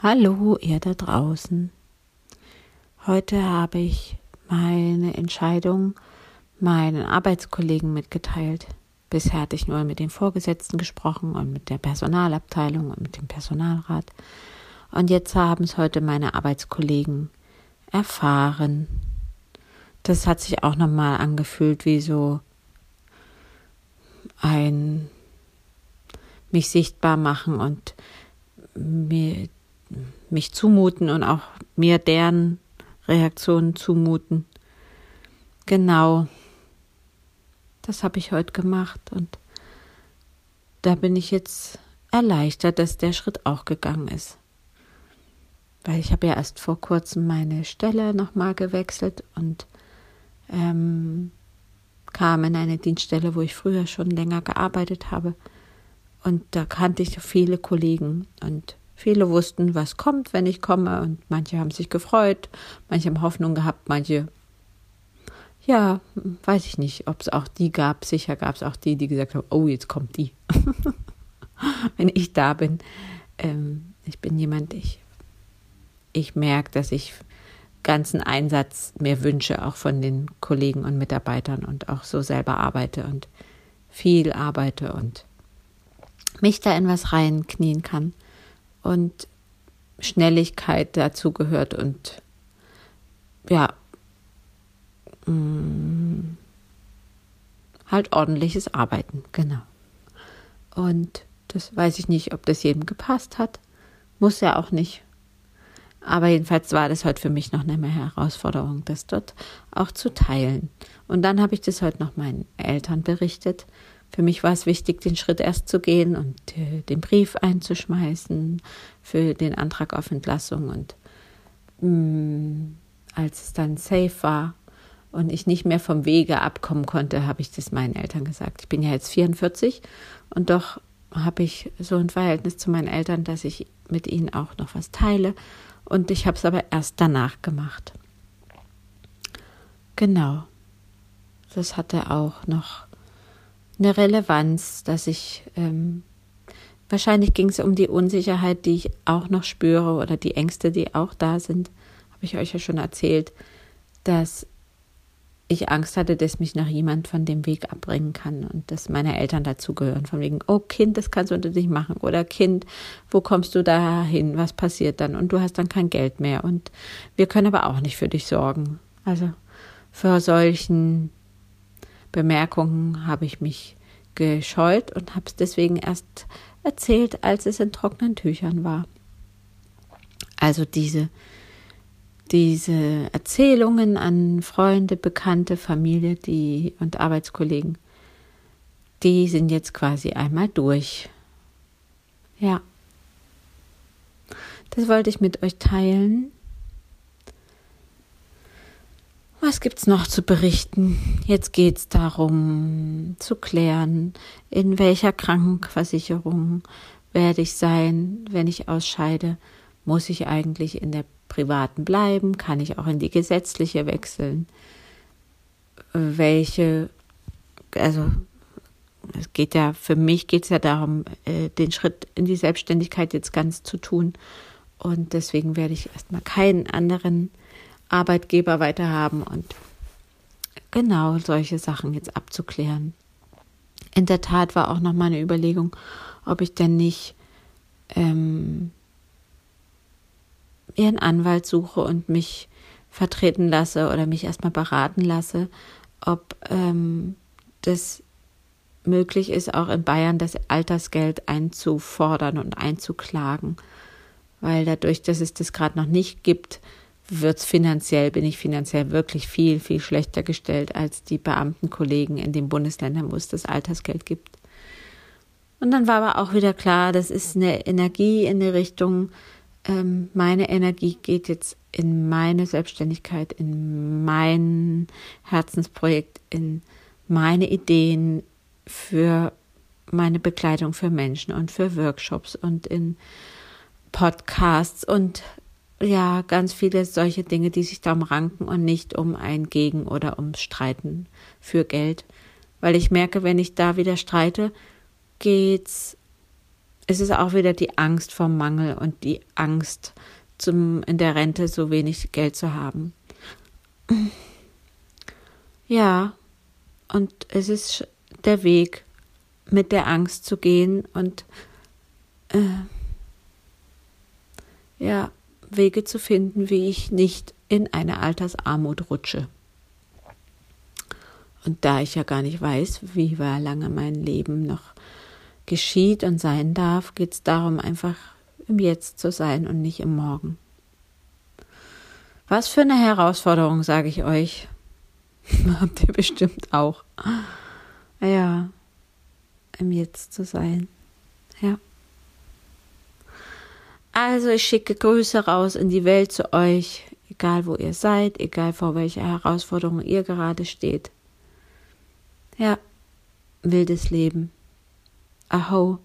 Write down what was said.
Hallo, ihr da draußen. Heute habe ich meine Entscheidung meinen Arbeitskollegen mitgeteilt. Bisher hatte ich nur mit den Vorgesetzten gesprochen und mit der Personalabteilung und mit dem Personalrat. Und jetzt haben es heute meine Arbeitskollegen erfahren. Das hat sich auch nochmal angefühlt wie so ein mich sichtbar machen und mir mich zumuten und auch mir deren Reaktionen zumuten. Genau. Das habe ich heute gemacht und da bin ich jetzt erleichtert, dass der Schritt auch gegangen ist. Weil ich habe ja erst vor kurzem meine Stelle nochmal gewechselt und ähm, kam in eine Dienststelle, wo ich früher schon länger gearbeitet habe. Und da kannte ich viele Kollegen und Viele wussten, was kommt, wenn ich komme, und manche haben sich gefreut, manche haben Hoffnung gehabt, manche, ja, weiß ich nicht, ob es auch die gab. Sicher gab es auch die, die gesagt haben, oh, jetzt kommt die. wenn ich da bin. Ähm, ich bin jemand, ich, ich merke, dass ich ganzen Einsatz mir wünsche, auch von den Kollegen und Mitarbeitern und auch so selber arbeite und viel arbeite und mich da in was reinknien kann und Schnelligkeit dazu gehört und ja, mh, mm, halt ordentliches Arbeiten, genau. Und das weiß ich nicht, ob das jedem gepasst hat. Muss ja auch nicht. Aber jedenfalls war das heute für mich noch eine Herausforderung, das dort auch zu teilen. Und dann habe ich das heute noch meinen Eltern berichtet für mich war es wichtig, den Schritt erst zu gehen und äh, den Brief einzuschmeißen für den Antrag auf Entlassung. Und mh, mm, als es dann safe war und ich nicht mehr vom Wege abkommen konnte, habe ich das meinen Eltern gesagt. Ich bin ja jetzt 44 und doch habe ich so ein Verhältnis zu meinen Eltern, dass ich mit ihnen auch noch was teile. Und ich habe es aber erst danach gemacht. Genau. Das hatte auch noch eine Relevanz, dass ich ähm, wahrscheinlich ging es um die Unsicherheit, die ich auch noch spüre oder die Ängste, die auch da sind. Habe ich euch ja schon erzählt, dass ich Angst hatte, dass mich noch jemand von dem Weg abbringen kann und dass meine Eltern dazugehören. Von wegen, oh Kind, das kannst du unter dich machen. Oder Kind, wo kommst du da hin? Was passiert dann? Und du hast dann kein Geld mehr. Und wir können aber auch nicht für dich sorgen. Also vor solchen Bemerkungen habe ich mich gescheut und habe es deswegen erst erzählt, als es in trockenen Tüchern war. Also diese, diese Erzählungen an Freunde, Bekannte, Familie die, und Arbeitskollegen, die sind jetzt quasi einmal durch. Ja. Das wollte ich mit euch teilen. Was gibt's noch zu berichten? Jetzt geht's darum zu klären, in welcher Krankenversicherung werde ich sein, wenn ich ausscheide? Muss ich eigentlich in der privaten bleiben? Kann ich auch in die gesetzliche wechseln? Welche, also es geht ja, für mich geht es ja darum, äh, den Schritt in die Selbstständigkeit jetzt ganz zu tun. Und deswegen werde ich erstmal keinen anderen Arbeitgeber weiter haben und genau solche Sachen jetzt abzuklären. In der Tat war auch noch mal eine Überlegung, ob ich denn nicht ähm, ihren Anwalt suche und mich vertreten lasse oder mich erstmal beraten lasse, ob ähm, das möglich ist, auch in Bayern das Altersgeld einzufordern und einzuklagen. Weil dadurch, dass es das gerade noch nicht gibt, wird's finanziell, bin ich finanziell wirklich viel, viel schlechter gestellt als die Beamtenkollegen in den Bundesländern, wo es das Altersgeld gibt. Und dann war aber auch wieder klar, das ist eine Energie in eine Richtung, ähm, meine Energie geht jetzt in meine Selbstständigkeit, in mein Herzensprojekt, in meine Ideen für meine Bekleidung für Menschen und für Workshops und in Podcasts und ja, ganz viele solche Dinge, die sich darum ranken und nicht um ein Gegen oder ums Streiten für Geld. Weil ich merke, wenn ich da wieder streite, geht's es ist auch wieder die Angst vor Mangel und die Angst, zum, in der Rente so wenig Geld zu haben. Ja, und es ist der Weg, mit der Angst zu gehen und äh, ja, Wege zu finden, wie ich nicht in eine Altersarmut rutsche. Und da ich ja gar nicht weiß, wie lange mein Leben noch geschieht und sein darf, geht es darum, einfach im Jetzt zu sein und nicht im Morgen. Was für eine Herausforderung, sage ich euch. Habt ihr bestimmt auch. Ja, im Jetzt zu sein. Ja. Also ich schicke Grüße raus in die Welt zu euch, egal wo ihr seid, egal vor welcher Herausforderung ihr gerade steht. Ja, wildes Leben. Aho.